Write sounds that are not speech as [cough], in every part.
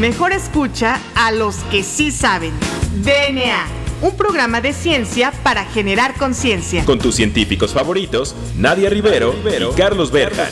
Mejor escucha a los que sí saben. DNA, un programa de ciencia para generar conciencia. Con tus científicos favoritos, Nadia Rivero, y Carlos Berja.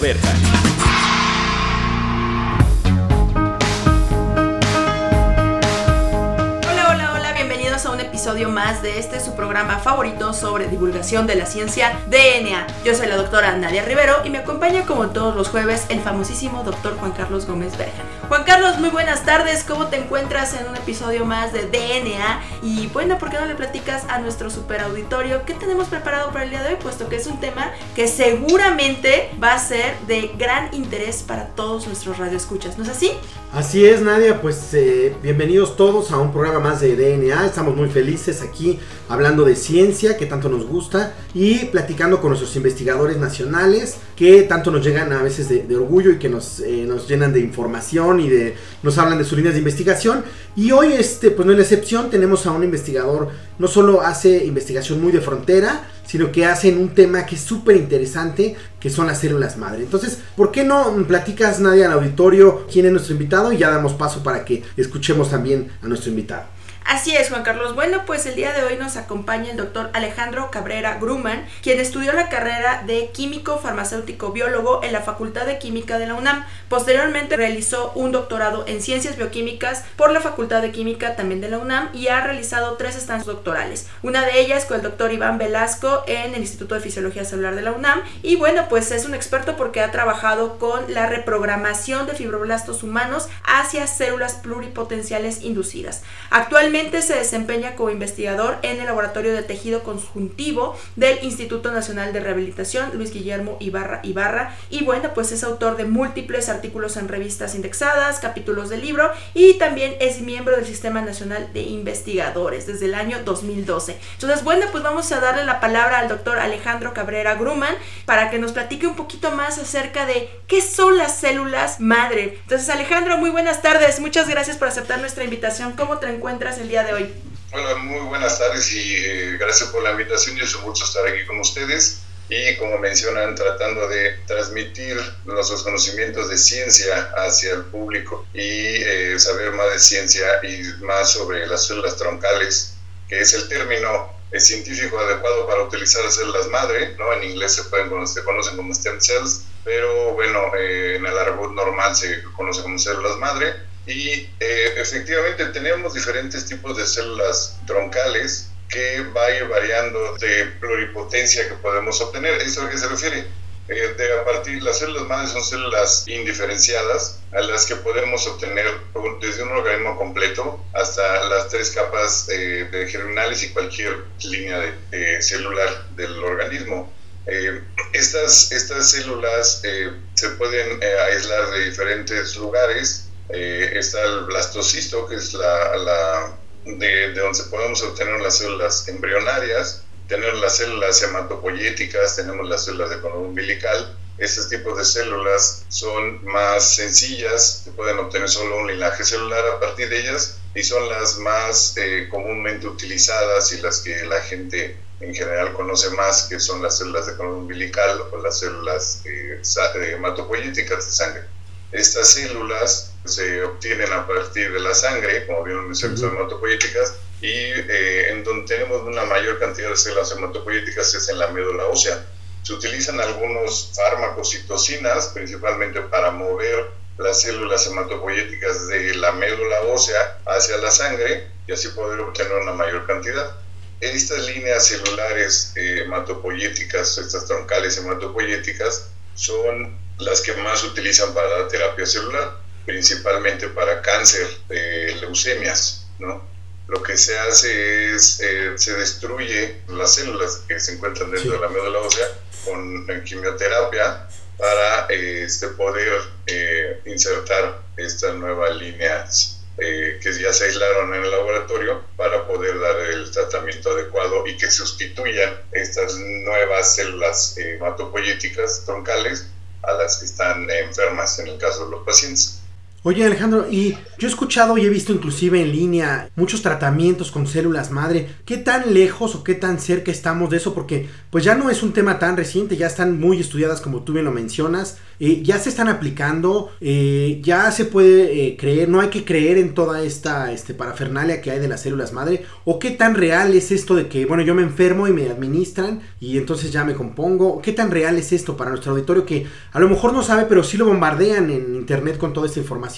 Hola, hola, hola, bienvenidos a un episodio más de este su programa favorito sobre divulgación de la ciencia DNA. Yo soy la doctora Nadia Rivero y me acompaña como todos los jueves el famosísimo doctor Juan Carlos Gómez Berja. Juan Carlos, muy buenas tardes, ¿cómo te encuentras en un episodio más de DNA? Y bueno, ¿por qué no le platicas a nuestro super auditorio qué tenemos preparado para el día de hoy? Puesto que es un tema que seguramente va a ser de gran interés para todos nuestros radioescuchas, ¿no es así? Así es, Nadia, pues eh, bienvenidos todos a un programa más de DNA. Estamos muy felices aquí hablando de ciencia que tanto nos gusta y platicando con nuestros investigadores nacionales que tanto nos llegan a veces de, orgullo y que nos, eh, nos llenan de información y de nos hablan de sus líneas de investigación. Y hoy, este, pues no es la excepción, tenemos a un investigador, no solo hace investigación muy de frontera, sino que hacen un tema que es súper interesante, que son las células madre. Entonces, ¿por qué no platicas, Nadia, al auditorio quién es nuestro invitado? Y ya damos paso para que escuchemos también a nuestro invitado. Así es, Juan Carlos. Bueno, pues el día de hoy nos acompaña el doctor Alejandro Cabrera Gruman, quien estudió la carrera de químico farmacéutico biólogo en la Facultad de Química de la UNAM. Posteriormente realizó un doctorado en ciencias bioquímicas por la Facultad de Química también de la UNAM y ha realizado tres estancias doctorales. Una de ellas con el doctor Iván Velasco en el Instituto de Fisiología Celular de la UNAM. Y bueno, pues es un experto porque ha trabajado con la reprogramación de fibroblastos humanos hacia células pluripotenciales inducidas. Actualmente se desempeña como investigador en el Laboratorio de Tejido Conjuntivo del Instituto Nacional de Rehabilitación Luis Guillermo Ibarra Ibarra y bueno, pues es autor de múltiples artículos en revistas indexadas, capítulos del libro y también es miembro del Sistema Nacional de Investigadores desde el año 2012. Entonces, bueno, pues vamos a darle la palabra al doctor Alejandro Cabrera Gruman para que nos platique un poquito más acerca de qué son las células madre. Entonces, Alejandro, muy buenas tardes. Muchas gracias por aceptar nuestra invitación. ¿Cómo te encuentras el día de hoy? Hola, muy buenas tardes y eh, gracias por la invitación es un gusto estar aquí con ustedes y como mencionan tratando de transmitir nuestros conocimientos de ciencia hacia el público y eh, saber más de ciencia y más sobre las células troncales, que es el término eh, científico adecuado para utilizar las células madre, ¿no? En inglés se, pueden, se conocen como stem cells, pero bueno, en el árbol normal se conoce como células madre y eh, efectivamente tenemos diferentes tipos de células troncales que va a ir variando de pluripotencia que podemos obtener. ¿Eso a qué se refiere? Eh, de a partir, las células madres son células indiferenciadas a las que podemos obtener desde un organismo completo hasta las tres capas eh, de germinales y cualquier línea de, celular del organismo. Eh, estas, estas células se pueden aislar de diferentes lugares eh, está el blastocisto, que es la, la de, de, donde podemos obtener las células embrionarias, tenemos las células hematopoyéticas, tenemos las células de cordón umbilical. Estos tipos de células son más sencillas, se pueden obtener solo un linaje celular a partir de ellas y son las más eh, comúnmente utilizadas y las que la gente en general conoce más, que son las células de cordón umbilical o las células eh, hematopoyéticas de sangre. Estas células se obtienen a partir de la sangre, como bien mencioné, son hematopoyéticas, y eh, en donde tenemos una mayor cantidad de células hematopoyéticas es en la médula ósea. Se utilizan algunos fármacos citocinas, principalmente para mover las células hematopoyéticas de la médula ósea hacia la sangre y así poder obtener una mayor cantidad. Estas líneas celulares eh, hematopoyéticas, estas troncales hematopoyéticas, son las que más se utilizan para la terapia celular, principalmente para cáncer leucemias, ¿no? Lo que se hace es, eh, se destruye las células que se encuentran dentro de la médula ósea con quimioterapia para este, poder eh, insertar estas nuevas líneas eh, que ya se aislaron en el laboratorio para poder dar el tratamiento adecuado y que sustituyan estas nuevas células hematopoyéticas troncales a las que están enfermas en el caso de los pacientes. Oye Alejandro, y yo he escuchado y he visto inclusive en línea muchos tratamientos con células madre. ¿Qué tan lejos o qué tan cerca estamos de eso? Porque pues ya no es un tema tan reciente, ya están muy estudiadas como tú bien lo mencionas, eh, ya se están aplicando, eh, ya se puede eh, creer, no hay que creer en toda esta este, parafernalia que hay de las células madre. ¿O qué tan real es esto de que, bueno, yo me enfermo y me administran y entonces ya me compongo? ¿Qué tan real es esto para nuestro auditorio que a lo mejor no sabe, pero sí lo bombardean en internet con toda esta información?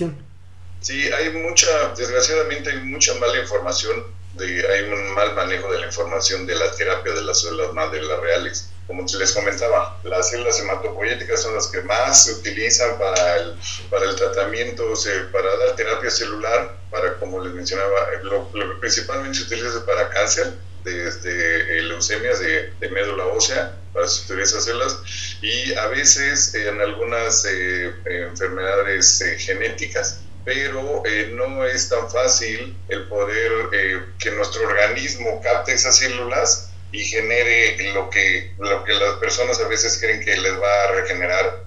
Sí, hay mucha, desgraciadamente hay mucha mala información, de, hay un mal manejo de la información de la terapia de las células madre, las reales. Como les comentaba, las células hematopoyéticas son las que más se utilizan para el, para el tratamiento, para dar terapia celular, para, como les mencionaba, lo, principalmente se utiliza para cáncer, desde leucemias de, de, médula ósea para sustituir esas células y a veces en algunas eh, enfermedades eh, genéticas. Pero eh, no es tan fácil el poder que nuestro organismo capte esas células y genere lo que, lo que las personas a veces creen que les va a regenerar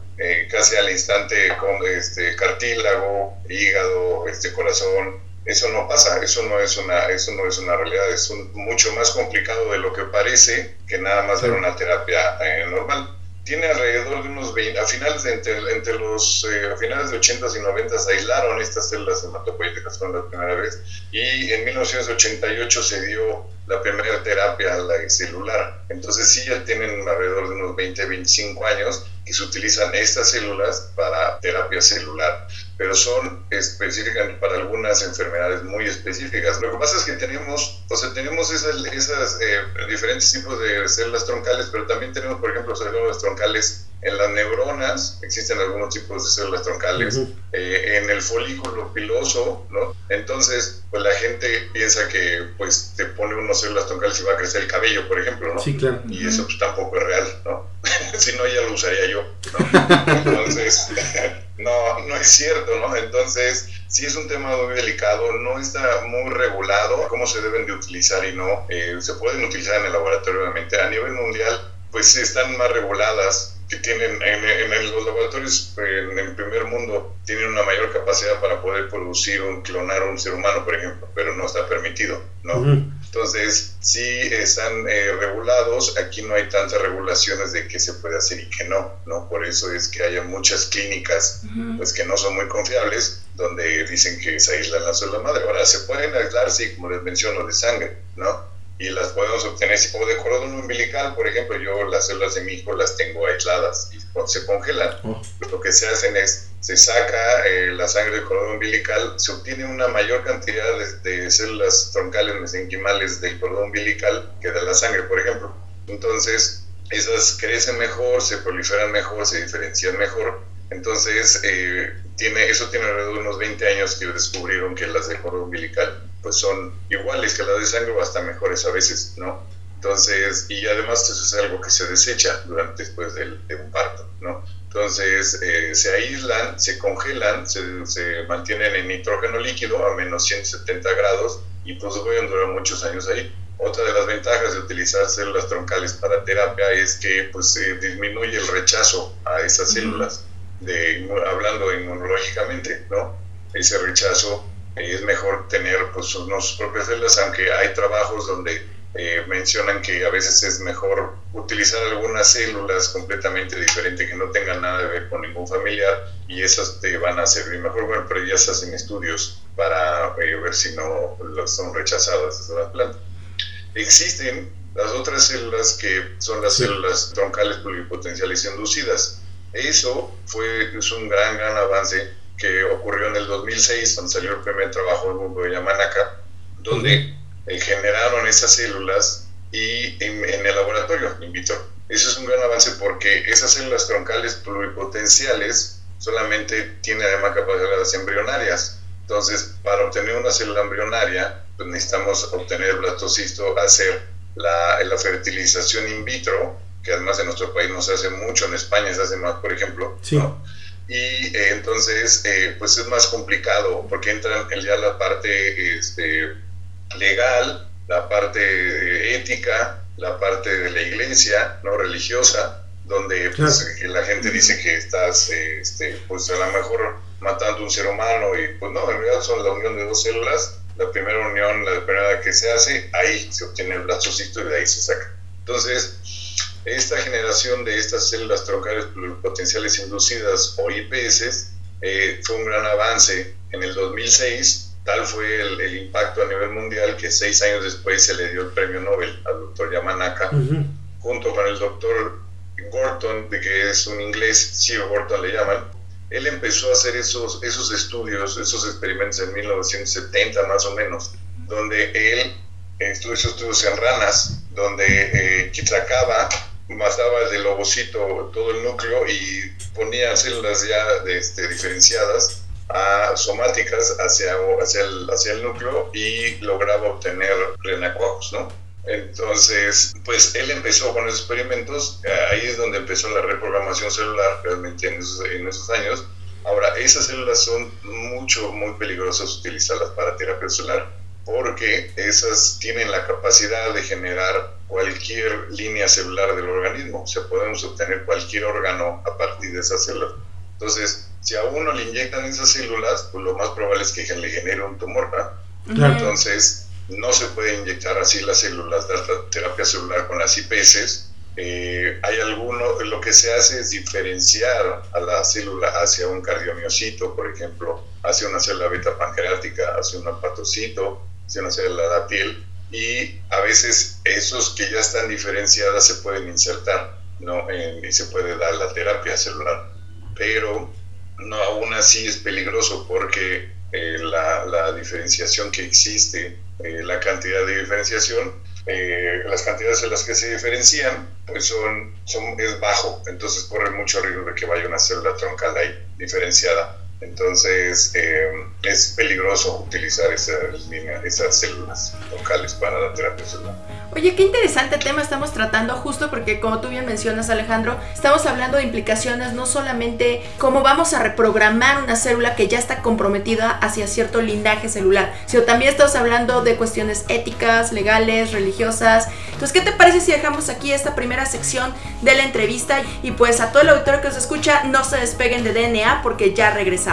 casi al instante con este cartílago, hígado, este corazón, eso no pasa, eso no es una, eso no es una realidad, es mucho más complicado de lo que parece que nada más dar una terapia eh, normal. Tiene alrededor de unos 20, a finales de entre, entre los eh, a finales de 80s y 90s aislaron estas células hematopoyéticas por la primera vez y en 1988 se dio la primera terapia la celular. Entonces sí ya tienen alrededor de unos 20, 25 años que se utilizan estas células para terapia celular pero son específicas para algunas enfermedades muy específicas. Lo que pasa es que tenemos, o sea, tenemos esas, esas eh, diferentes tipos de células troncales, pero también tenemos, por ejemplo, células troncales en las neuronas, existen algunos tipos de células troncales, eh, en el folículo piloso, ¿no? Entonces, pues la gente piensa que, pues, te pone unas células troncales y va a crecer el cabello, por ejemplo, ¿no? Sí, claro. Y eso pues, tampoco es real, ¿no? [laughs] si no, ya lo usaría yo, ¿no? [laughs] Entonces... [laughs] No, no es cierto, ¿no? Entonces, sí es un tema muy delicado, no está muy regulado cómo se deben de utilizar y no. Eh, se pueden utilizar en el laboratorio, obviamente. A nivel mundial, pues están más reguladas que tienen en, los laboratorios en el primer mundo tienen una mayor capacidad para poder producir un clonar un ser humano por ejemplo pero no está permitido no entonces sí están eh, regulados. Aquí no hay tantas regulaciones de qué se puede hacer y qué no no por eso es que haya muchas clínicas pues que no son muy confiables donde dicen que se aíslan las células madre. Ahora se pueden aislar sí como les menciono de sangre no y las podemos obtener. O de cordón umbilical, por ejemplo, yo las células de mi hijo las tengo aisladas y se congelan. Oh. Lo que se hacen es, se saca eh, la sangre del cordón umbilical, se obtiene una mayor cantidad de, células troncales mesenquimales del cordón umbilical que de la sangre, por ejemplo. Entonces, esas crecen mejor, se proliferan mejor, se diferencian mejor. Entonces, eh, tiene, eso tiene alrededor de unos 20 años que descubrieron que las del cordón umbilical pues son iguales que las de sangre o hasta mejores a veces, ¿no? Entonces, y además eso es algo que se desecha durante después de, un parto, ¿no? Entonces, eh, se aíslan, se congelan, se, se, mantienen en nitrógeno líquido a menos 170 grados y pues pueden durar muchos años ahí. Otra de las ventajas de utilizar células troncales para terapia es que pues se disminuye el rechazo a esas células, de, hablando inmunológicamente, ¿no? Ese rechazo es mejor tener pues, sus propias células, aunque hay trabajos donde eh, mencionan que a veces es mejor utilizar algunas células completamente diferentes que no tengan nada que ver con ningún familiar y esas te van a servir mejor, bueno, pero ya se hacen estudios para eh, ver si no son rechazadas de las plantas. Existen las otras células que son las células troncales pluripotenciales inducidas. Eso fue es un gran, gran avance que ocurrió en el 2006, cuando salió el primer trabajo del mundo de Yamanaka, donde eh, generaron esas células y en, el laboratorio in vitro. Eso es un gran avance porque esas células troncales pluripotenciales solamente tienen además capacidades embrionarias. Entonces, para obtener una célula embrionaria, pues necesitamos obtener blastocisto, hacer la, la fertilización in vitro, que además en nuestro país no se hace mucho, en España se hace más, por ejemplo. Sí. y entonces pues es más complicado porque entra ya la parte este, legal, la parte ética, la parte de la iglesia, no religiosa, donde pues, la gente dice que estás, este, pues a lo mejor matando un ser humano y pues no, en realidad son la unión de dos células, la primera unión, la primera que se hace, ahí se obtiene el blastocito y de ahí se saca. Entonces, esta generación de estas células troncales potenciales inducidas o IPS eh, fue un gran avance en el 2006 Tal fue el, impacto a nivel mundial que seis años después se le dio el premio Nobel al doctor Yamanaka, junto con el doctor Gorton, de que es un inglés, Sir Gorton le llaman. Él empezó a hacer esos, esos estudios, esos experimentos en 1970 más o menos, donde él estudió esos estudios en ranas, donde eh, mataba del lobocito todo el núcleo y ponía células ya este, diferenciadas somáticas hacia, hacia, el, hacia el núcleo y lograba obtener renacuajos, ¿no? Entonces, pues él empezó con esos experimentos, ahí es donde empezó la reprogramación celular realmente en esos, en esos años. Ahora, esas células son mucho, muy peligrosas utilizarlas para terapia celular, porque esas tienen la capacidad de generar cualquier línea celular del organismo, o sea, podemos obtener cualquier órgano a partir de esas células. Entonces, si a uno le inyectan esas células, pues lo más probable es que le genere un tumor, Entonces, no se puede inyectar así las células de terapia celular con las IPS. Eh, hay alguno, lo que se hace es diferenciar a la célula hacia un cardiomiocito, por ejemplo, hacia una célula beta pancreática, hacia un hepatocito, hacia una célula de la piel, y a veces esos que ya están diferenciadas se pueden insertar, ¿no? y se puede dar la terapia celular. Pero no, aún así es peligroso porque eh, la, diferenciación que existe, eh, la cantidad de diferenciación, eh, las cantidades en las que se diferencian, pues son, son, es bajo, entonces corre mucho riesgo de que vaya una célula troncal ahí diferenciada. Entonces es peligroso utilizar esas, esas células troncales para la terapia celular. Oye, qué interesante tema estamos tratando justo porque como tú bien mencionas Alejandro, estamos hablando de implicaciones no solamente cómo vamos a reprogramar una célula que ya está comprometida hacia cierto lindaje celular, sino también estamos hablando de cuestiones éticas, legales, religiosas. Entonces, ¿qué te parece si dejamos aquí esta primera sección de la entrevista? Y pues a todo el auditorio que os escucha, no se despeguen de DNA porque ya regresamos.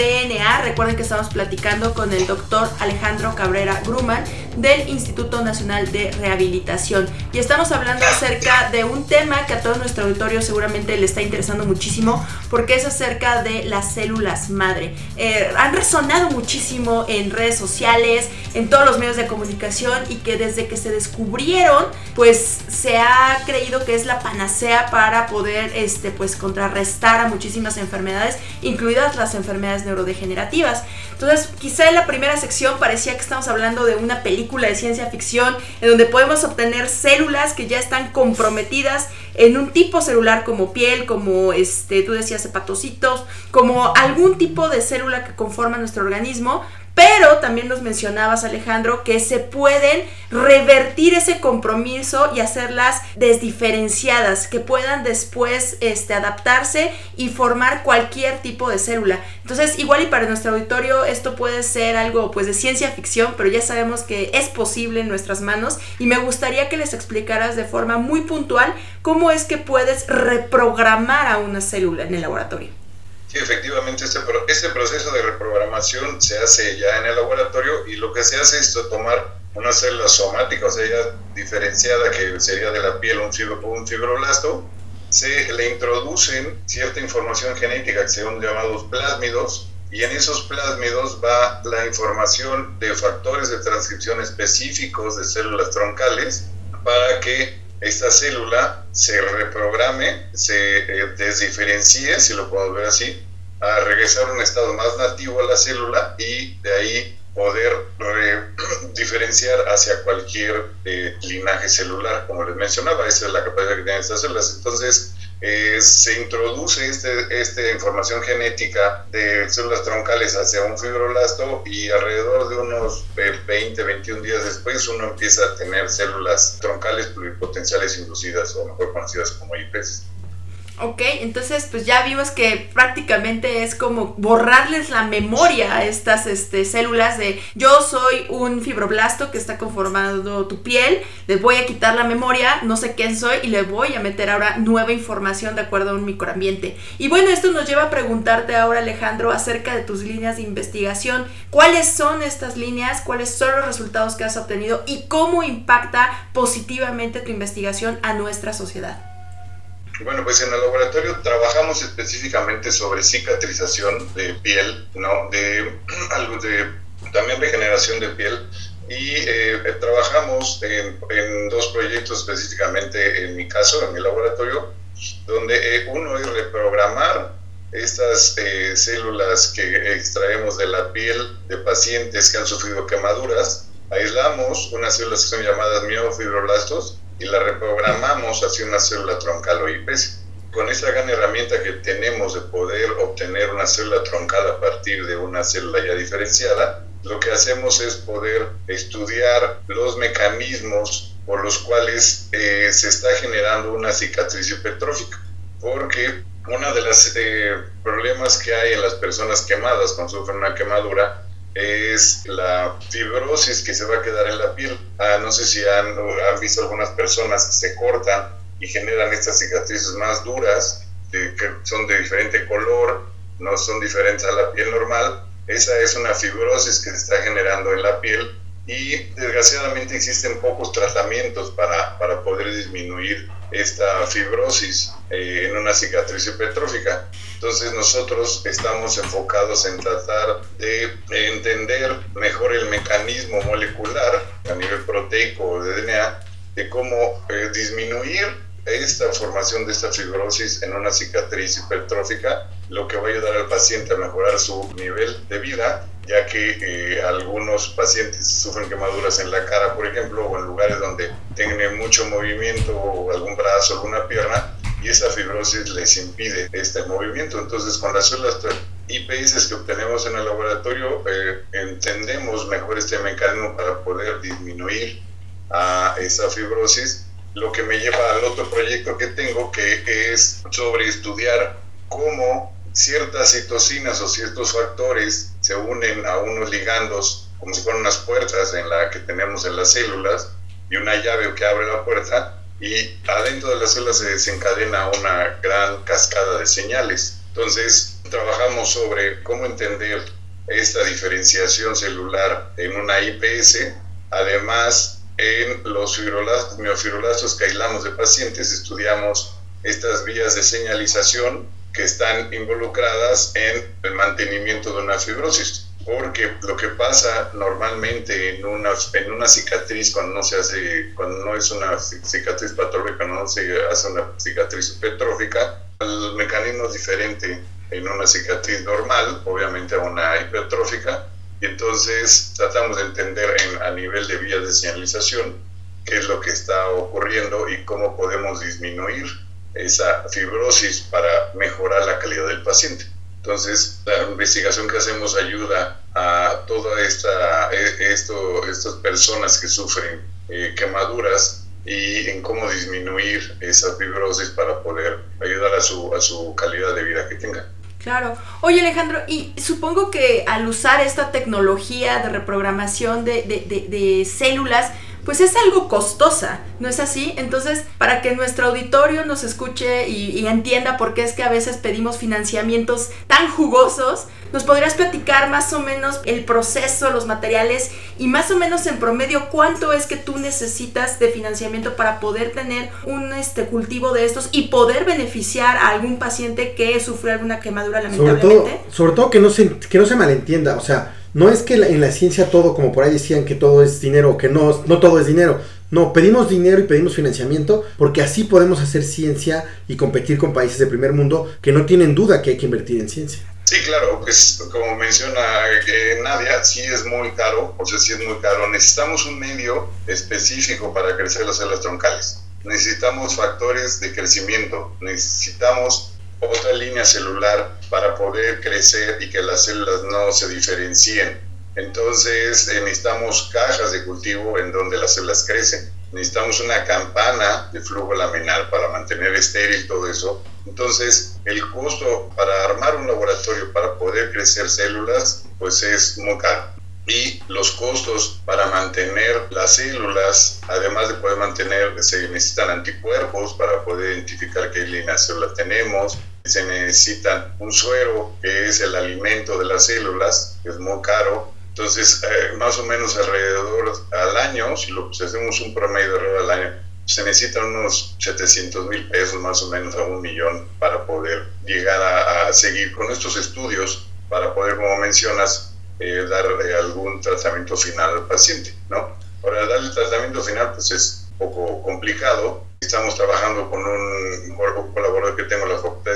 DNA. Recuerden que estamos platicando con el doctor Alejandro Cabrera Gruman del Instituto Nacional de Rehabilitación. Y estamos hablando acerca de un tema que a todo nuestro auditorio seguramente le está interesando muchísimo, porque es acerca de las células madre. Eh, han resonado muchísimo en redes sociales, en todos los medios de comunicación y que desde que se descubrieron, pues se ha creído que es la panacea para poder este, pues, contrarrestar a muchísimas enfermedades, incluidas las enfermedades neurodegenerativas. Entonces, quizá en la primera sección parecía que estamos hablando de una película de ciencia ficción en donde podemos obtener células que ya están comprometidas en un tipo celular como piel, como este, tú decías hepatocitos, como algún tipo de célula que conforma nuestro organismo, pero también nos mencionabas, Alejandro, que se pueden revertir ese compromiso y hacerlas desdiferenciadas, que puedan después este, adaptarse y formar cualquier tipo de célula. Entonces, igual y para nuestro auditorio esto puede ser algo pues de ciencia ficción, pero ya sabemos que es posible en nuestras manos y me gustaría que les explicaras de forma muy puntual cómo es que puedes reprogramar a una célula en el laboratorio. Sí, efectivamente, este, este proceso de reprogramación se hace ya en el laboratorio y lo que se hace es tomar una célula somática, o sea, ya diferenciada, que sería de la piel un, fibro, un fibroblasto, se le introducen cierta información genética que son llamados plásmidos, y en esos plásmidos va la información de factores de transcripción específicos de células troncales para que esta célula se reprograme, se eh, desdiferencie, si lo podemos ver así, a regresar a un estado más nativo a la célula y de ahí poder [clears throat] diferenciar hacia cualquier eh, linaje celular, como les mencionaba, esa es la capacidad que tienen estas células. Entonces, eh, se introduce este, esta información genética de células troncales hacia un fibroblasto y alrededor de unos 20, 21 días después uno empieza a tener células troncales pluripotenciales inducidas o mejor conocidas como IPs. Ok, entonces pues ya vimos que prácticamente es como borrarles la memoria a estas este, células de yo soy un fibroblasto que está conformando tu piel, les voy a quitar la memoria, no sé quién soy y le voy a meter ahora nueva información de acuerdo a un microambiente. Y bueno, esto nos lleva a preguntarte ahora Alejandro acerca de tus líneas de investigación. ¿Cuáles son estas líneas? ¿Cuáles son los resultados que has obtenido? ¿Y cómo impacta positivamente tu investigación a nuestra sociedad? Bueno, pues en el laboratorio trabajamos específicamente sobre cicatrización de piel, ¿no? De [clears throat] de también regeneración de piel y eh, trabajamos en, dos proyectos específicamente en mi caso, en mi laboratorio, donde eh, uno es reprogramar estas eh, células que extraemos de la piel de pacientes que han sufrido quemaduras, aislamos unas células que son llamadas miofibroblastos y la reprogramamos hacia una célula troncal o IPS. Con esa gran herramienta que tenemos de poder obtener una célula troncal a partir de una célula ya diferenciada, lo que hacemos es poder estudiar los mecanismos por los cuales eh, se está generando una cicatriz hipertrófica. Porque uno de los eh, problemas que hay en las personas quemadas cuando sufren una quemadura es la fibrosis que se va a quedar en la piel. Ah, no sé si han, han, visto algunas personas que se cortan y generan estas cicatrices más duras, que son de diferente color, no son diferentes a la piel normal. Esa es una fibrosis que se está generando en la piel y desgraciadamente existen pocos tratamientos para, para poder disminuir esta fibrosis eh, en una cicatriz hipertrófica. Entonces nosotros estamos enfocados en tratar de entender mejor el mecanismo molecular a nivel proteico o de DNA de cómo eh, disminuir esta formación de esta fibrosis en una cicatriz hipertrófica, lo que va a ayudar al paciente a mejorar su nivel de vida ya que eh, algunos pacientes sufren quemaduras en la cara, por ejemplo, o en lugares donde tienen mucho movimiento, o algún brazo, alguna pierna, y esa fibrosis les impide este movimiento. Entonces, con las células IPS que obtenemos en el laboratorio, eh, entendemos mejor este mecanismo para poder disminuir a esa fibrosis, lo que me lleva al otro proyecto que tengo, que es sobre estudiar cómo ciertas citocinas o ciertos factores se unen a unos ligandos como si fueran unas puertas en la que tenemos en las células y una llave que abre la puerta y adentro de las células se desencadena una gran cascada de señales. Entonces, trabajamos sobre cómo entender esta diferenciación celular en una IPS. Además, en los fibroblastos, que aislamos de pacientes, estudiamos estas vías de señalización que están involucradas en el mantenimiento de una fibrosis. Porque lo que pasa normalmente en una, en una cicatriz cuando no se hace, cuando no es una cicatriz patológica, no se hace una cicatriz hipertrófica, el mecanismo es diferente en una cicatriz normal, obviamente a una hipertrófica, y entonces tratamos de entender en, a nivel de vías de señalización qué es lo que está ocurriendo y cómo podemos disminuir esa fibrosis para mejorar la calidad del paciente. Entonces, la investigación que hacemos ayuda a toda esta, e, esto, estas personas que sufren eh, quemaduras y en cómo disminuir esa fibrosis para poder ayudar a su, a su calidad de vida que tengan. Claro. Oye Alejandro, y supongo que al usar esta tecnología de reprogramación de, de células, pues es algo costosa, ¿no es así? Entonces, para que nuestro auditorio nos escuche y, entienda por qué es que a veces pedimos financiamientos tan jugosos, ¿nos podrías platicar más o menos el proceso, los materiales y más o menos en promedio cuánto es que tú necesitas de financiamiento para poder tener un este, cultivo de estos y poder beneficiar a algún paciente que sufrió alguna quemadura lamentablemente? Sobre todo, sobre todo que, no se, que no se malentienda, o sea, no es que en la ciencia todo, como por ahí decían, que todo es dinero, que no, no todo es dinero. No, pedimos dinero y pedimos financiamiento porque así podemos hacer ciencia y competir con países de primer mundo que no tienen duda que hay que invertir en ciencia. Sí, claro, pues como menciona eh, Nadia, sí es muy caro, o sea, sí es muy caro. Necesitamos un medio específico para crecer las células troncales. Necesitamos factores de crecimiento, necesitamos otra línea celular para poder crecer y que las células no se diferencien entonces eh, necesitamos cajas de cultivo en donde las células crecen. Necesitamos una campana de flujo laminar para mantener estéril todo eso. Entonces el costo para armar un laboratorio para poder crecer células pues es muy caro. Y los costos para mantener las células, además de poder mantener, se necesitan anticuerpos para poder identificar qué línea de células tenemos, se necesita un suero, que es el alimento de las células, que es muy caro, entonces, eh, más o menos alrededor al año, si, lo, hacemos un promedio al año, se necesitan unos 700 mil pesos más o menos a un millón para poder llegar a, seguir con estos estudios, para poder, como mencionas, eh, dar eh, algún tratamiento final al paciente, ¿no? Para darle el tratamiento final, pues es un poco complicado. Estamos trabajando con un, colaborador que tengo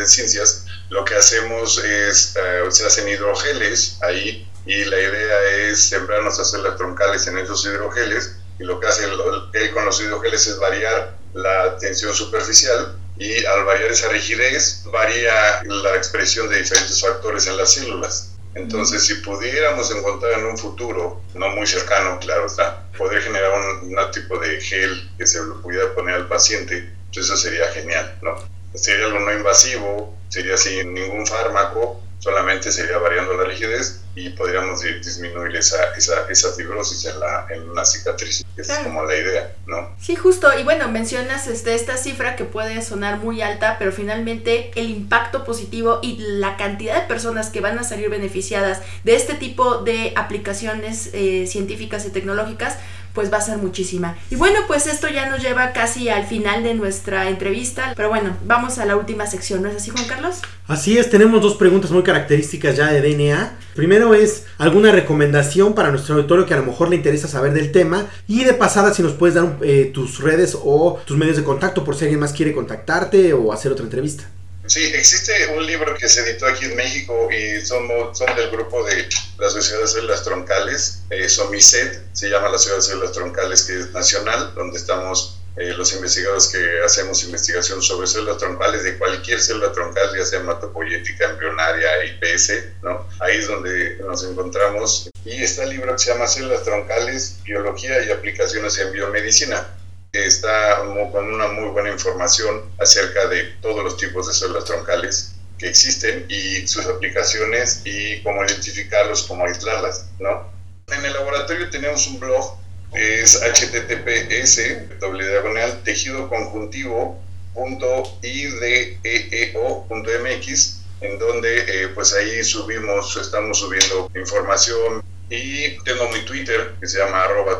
de Ciencias. Lo que hacemos es, se hacen hidrogeles ahí y la idea es sembrar nuestras células troncales en esos hidrogeles y lo que hace él con los hidrogeles es variar la tensión superficial y al variar esa rigidez varía la expresión de diferentes factores en las células. Entonces, si pudiéramos encontrar en un futuro, no muy cercano, claro está, poder generar un, tipo de gel que se lo pudiera poner al paciente, pues eso sería genial, ¿no? Sería algo no invasivo, sería sin ningún fármaco, solamente sería variando la rigidez y podríamos disminuir esa, esa, esa fibrosis en, la, en una cicatriz, que es como la idea, ¿no? Sí, justo, y bueno, mencionas este, esta cifra que puede sonar muy alta, pero finalmente el impacto positivo y la cantidad de personas que van a salir beneficiadas de este tipo de aplicaciones eh, científicas y tecnológicas, pues va a ser muchísima. Y bueno, pues esto ya nos lleva casi al final de nuestra entrevista, pero bueno, vamos a la última sección, ¿no es así Juan Carlos? Así es, tenemos dos preguntas muy características ya de DNA. Primero es alguna recomendación para nuestro auditorio que a lo mejor le interesa saber del tema y de pasada si nos puedes dar eh, tus redes o tus medios de contacto por si alguien más quiere contactarte o hacer otra entrevista. Sí, existe un libro que se editó aquí en México y somos, son del grupo de la Sociedad de Células Troncales, eh, SOMICET, se llama la Sociedad de Células Troncales, que es nacional, donde estamos eh, los investigadores que hacemos investigación sobre células troncales de cualquier célula troncal, ya sea hematopoyética, embrionaria, IPS, ¿no? Ahí es donde nos encontramos. Y está el libro que se llama Células Troncales, Biología y Aplicaciones en Biomedicina está con una muy buena información acerca de todos los tipos de células troncales que existen y sus aplicaciones y cómo identificarlos, cómo aislarlas, ¿no? En el laboratorio tenemos un blog, es https diagonal tejido conjuntivo.ideeo.mx en donde eh, pues ahí subimos, estamos subiendo información y tengo mi Twitter que se llama arroba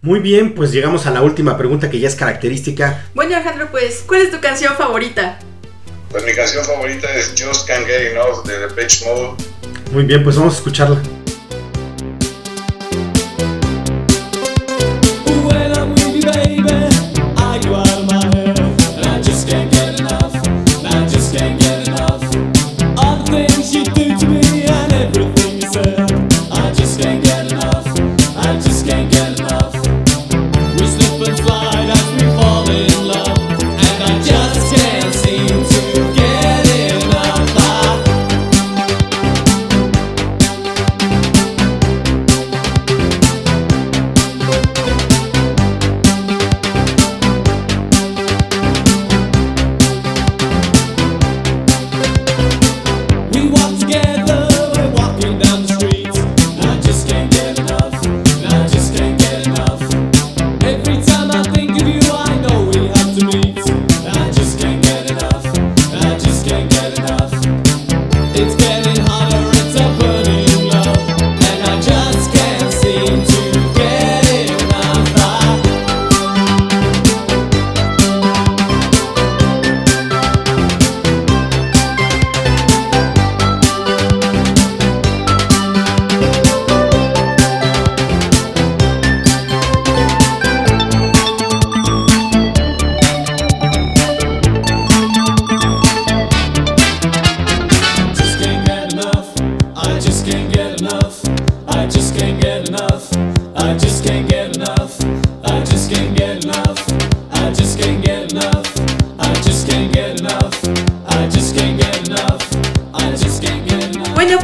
muy bien, pues llegamos a la última pregunta que ya es característica. Bueno, Alejandro, pues, ¿cuál es tu canción favorita? Pues mi canción favorita es Just Can't Get Enough de The Pitch Mode. Muy bien, pues vamos a escucharla.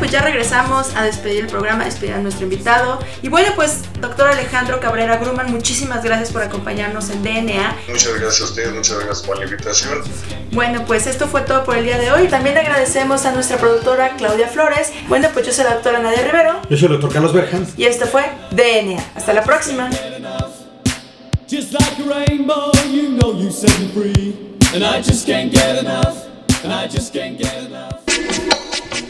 Pues ya regresamos a despedir el programa, a despedir a nuestro invitado. Y bueno, pues doctor Alejandro Cabrera Gruman, muchísimas gracias por acompañarnos en DNA. Muchas gracias a ustedes, muchas gracias por la invitación. Bueno, pues esto fue todo por el día de hoy. También agradecemos a nuestra productora Claudia Flores. Bueno, pues yo soy la doctora Nadia Rivero. Yo soy el doctor Carlos Berjan. Y esto fue DNA. Hasta la próxima. Just like a rainbow, you know you set me free. And I just can't get enough. And I just can't get enough.